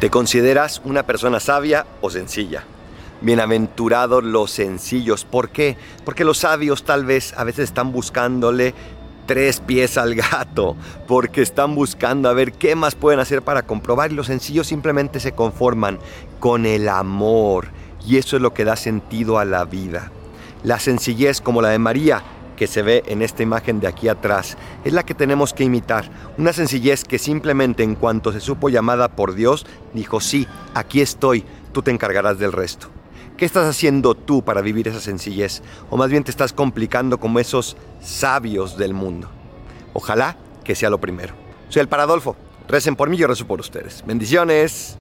¿Te consideras una persona sabia o sencilla? Bienaventurados los sencillos. ¿Por qué? Porque los sabios tal vez a veces están buscándole tres pies al gato, porque están buscando a ver qué más pueden hacer para comprobar y los sencillos simplemente se conforman con el amor y eso es lo que da sentido a la vida. La sencillez como la de María que se ve en esta imagen de aquí atrás es la que tenemos que imitar. Una sencillez que simplemente en cuanto se supo llamada por Dios, dijo, sí, aquí estoy, tú te encargarás del resto. ¿Qué estás haciendo tú para vivir esa sencillez? O más bien te estás complicando como esos sabios del mundo. Ojalá que sea lo primero. Soy el Paradolfo. Recen por mí, yo rezo por ustedes. Bendiciones.